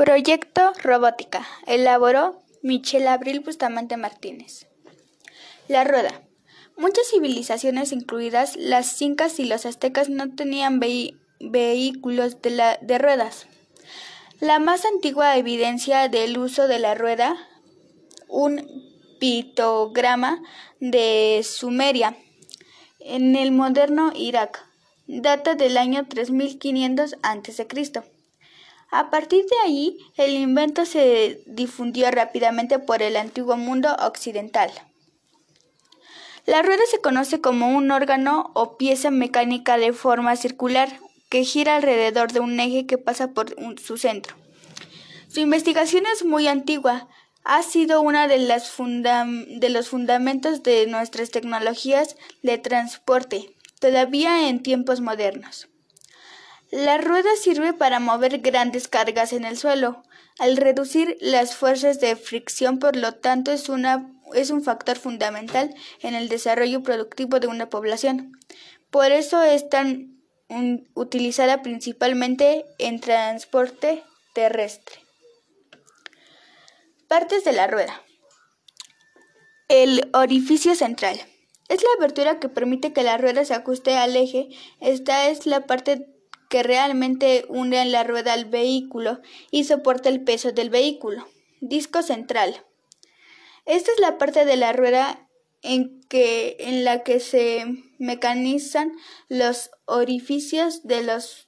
Proyecto Robótica. Elaboró Michelle Abril Bustamante Martínez. La rueda. Muchas civilizaciones, incluidas las incas y los aztecas, no tenían vehículos de, de ruedas. La más antigua evidencia del uso de la rueda, un pictograma de Sumeria, en el moderno Irak, data del año 3500 a.C. A partir de ahí, el invento se difundió rápidamente por el antiguo mundo occidental. La rueda se conoce como un órgano o pieza mecánica de forma circular que gira alrededor de un eje que pasa por su centro. Su investigación es muy antigua, ha sido uno de, de los fundamentos de nuestras tecnologías de transporte, todavía en tiempos modernos. La rueda sirve para mover grandes cargas en el suelo, al reducir las fuerzas de fricción, por lo tanto es, una, es un factor fundamental en el desarrollo productivo de una población. Por eso es tan utilizada principalmente en transporte terrestre. Partes de la rueda. El orificio central. Es la abertura que permite que la rueda se ajuste al eje. Esta es la parte que realmente une la rueda al vehículo y soporta el peso del vehículo. Disco central. Esta es la parte de la rueda en, que, en la que se mecanizan los orificios de los,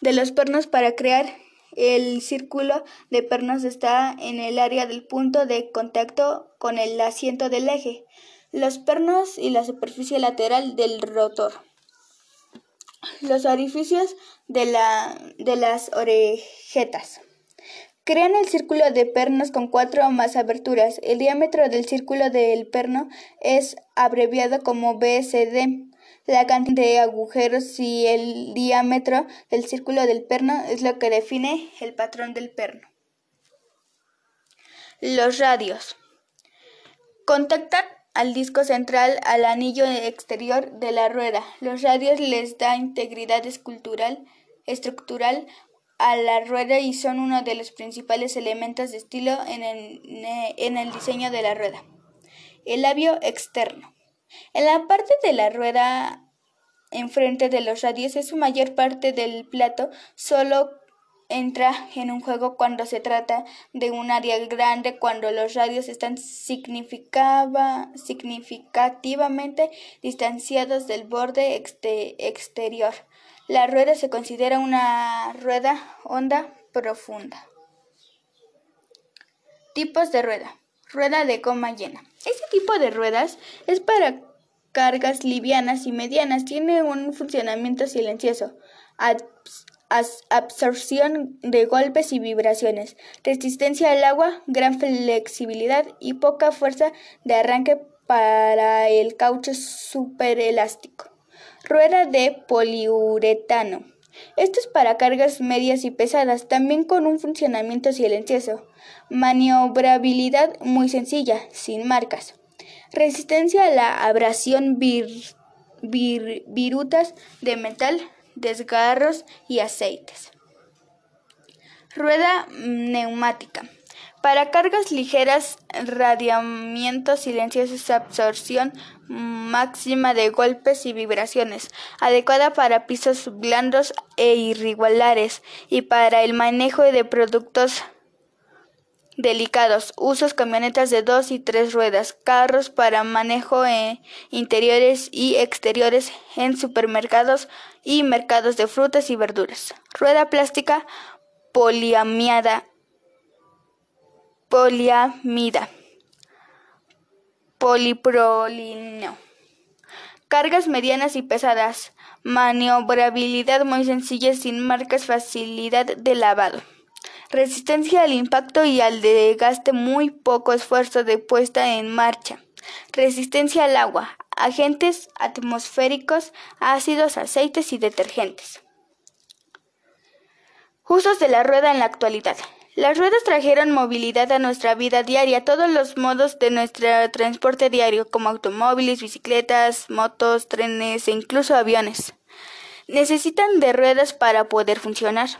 de los pernos para crear el círculo de pernos está en el área del punto de contacto con el asiento del eje, los pernos y la superficie lateral del rotor. Los orificios de, la, de las orejetas. Crean el círculo de pernos con cuatro o más aberturas. El diámetro del círculo del perno es abreviado como BSD. La cantidad de agujeros y el diámetro del círculo del perno es lo que define el patrón del perno. Los radios. Contactan al disco central al anillo exterior de la rueda. Los radios les da integridad escultural, estructural a la rueda y son uno de los principales elementos de estilo en el, en el diseño de la rueda. El labio externo. En la parte de la rueda enfrente de los radios es su mayor parte del plato, solo entra en un juego cuando se trata de un área grande, cuando los radios están significativamente distanciados del borde exterior. La rueda se considera una rueda honda profunda. Tipos de rueda. Rueda de goma llena. Este tipo de ruedas es para cargas livianas y medianas. Tiene un funcionamiento silencioso. Absorción de golpes y vibraciones. Resistencia al agua, gran flexibilidad y poca fuerza de arranque para el caucho superelástico. Rueda de poliuretano. Esto es para cargas medias y pesadas, también con un funcionamiento silencioso. Maniobrabilidad muy sencilla, sin marcas. Resistencia a la abrasión, virutas de metal, desgarros y aceites. Rueda neumática. Para cargas ligeras, radiamiento silencioso, absorción máxima de golpes y vibraciones, adecuada para pisos blandos e irregulares y para el manejo de productos delicados, usos camionetas de dos y tres ruedas, carros para manejo en interiores y exteriores en supermercados y mercados de frutas y verduras. Rueda plástica poliamiada poliamida, poliprolino. Cargas medianas y pesadas, maniobrabilidad muy sencilla sin marcas, facilidad de lavado. Resistencia al impacto y al desgaste, muy poco esfuerzo de puesta en marcha. Resistencia al agua, agentes atmosféricos, ácidos, aceites y detergentes. Usos de la rueda en la actualidad. Las ruedas trajeron movilidad a nuestra vida diaria, todos los modos de nuestro transporte diario, como automóviles, bicicletas, motos, trenes e incluso aviones. Necesitan de ruedas para poder funcionar.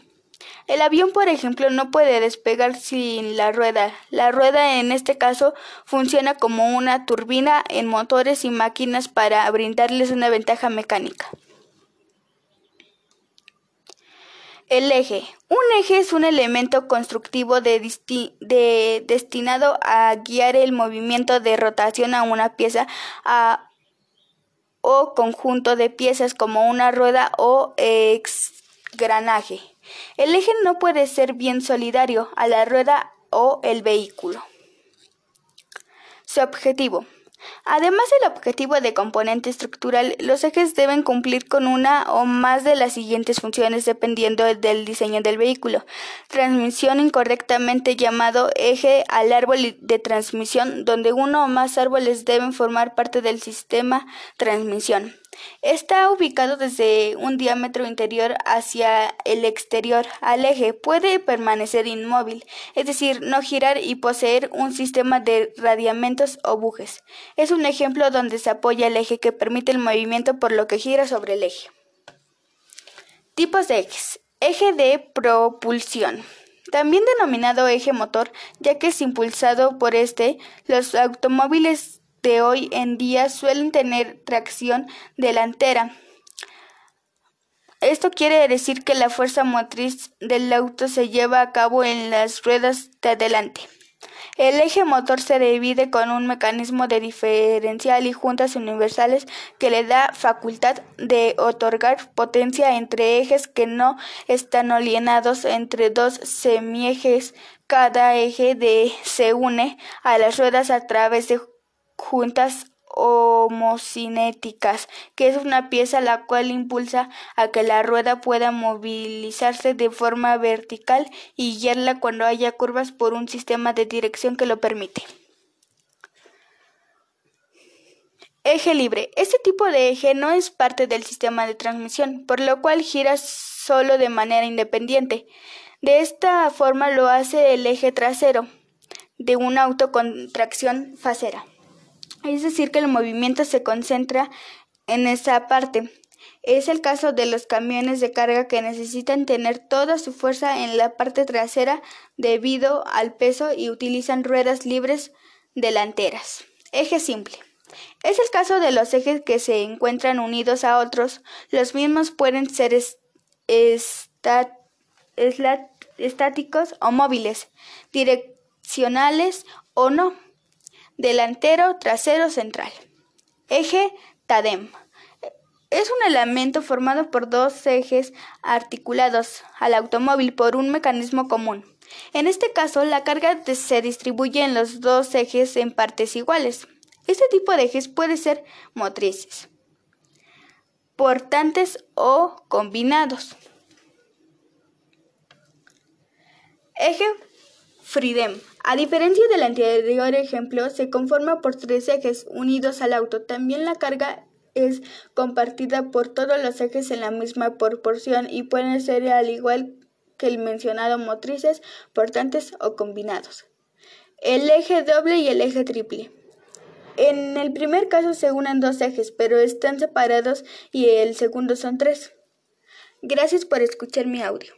El avión, por ejemplo, no puede despegar sin la rueda. La rueda, en este caso, funciona como una turbina en motores y máquinas para brindarles una ventaja mecánica. El eje. Un eje es un elemento constructivo destinado a guiar el movimiento de rotación a una pieza o conjunto de piezas como una rueda o exgranaje. El eje no puede ser bien solidario a la rueda o el vehículo. Su objetivo. Además del objetivo de componente estructural, los ejes deben cumplir con una o más de las siguientes funciones dependiendo del diseño del vehículo. Transmisión incorrectamente llamado eje al árbol de transmisión, donde uno o más árboles deben formar parte del sistema transmisión. Está ubicado desde un diámetro interior hacia el exterior al eje. Puede permanecer inmóvil, es decir, no girar y poseer un sistema de radiamentos o bujes. Es un ejemplo donde se apoya el eje que permite el movimiento por lo que gira sobre el eje. Tipos de ejes. Eje de propulsión. También denominado eje motor, ya que es impulsado por este, los automóviles de hoy en día suelen tener tracción delantera. Esto quiere decir que la fuerza motriz del auto se lleva a cabo en las ruedas de adelante. El eje motor se divide con un mecanismo de diferencial y juntas universales que le da facultad de otorgar potencia entre ejes que no están alienados entre dos semiejes. Cada eje de se une a las ruedas a través de juntas homocinéticas, que es una pieza la cual impulsa a que la rueda pueda movilizarse de forma vertical y guiarla cuando haya curvas por un sistema de dirección que lo permite. Eje libre. Este tipo de eje no es parte del sistema de transmisión, por lo cual gira solo de manera independiente. De esta forma lo hace el eje trasero de un auto con tracción facera es decir, que el movimiento se concentra en esa parte. Es el caso de los camiones de carga que necesitan tener toda su fuerza en la parte trasera debido al peso y utilizan ruedas libres delanteras. Eje simple. Es el caso de los ejes que se encuentran unidos a otros. Los mismos pueden ser estáticos o móviles, direccionales o no delantero, trasero, central. Eje TADEM. Es un elemento formado por dos ejes articulados al automóvil por un mecanismo común. En este caso, la carga se distribuye en los dos ejes en partes iguales. Este tipo de ejes puede ser motrices, portantes o combinados. Eje FRIDEM. A diferencia del anterior ejemplo, se conforma por tres ejes unidos al auto. También la carga es compartida por todos los ejes en la misma proporción y pueden ser al igual que el mencionado motrices, portantes o combinados. El eje doble y el eje triple. En el primer caso se unen dos ejes, pero están separados y el segundo son tres. Gracias por escuchar mi audio.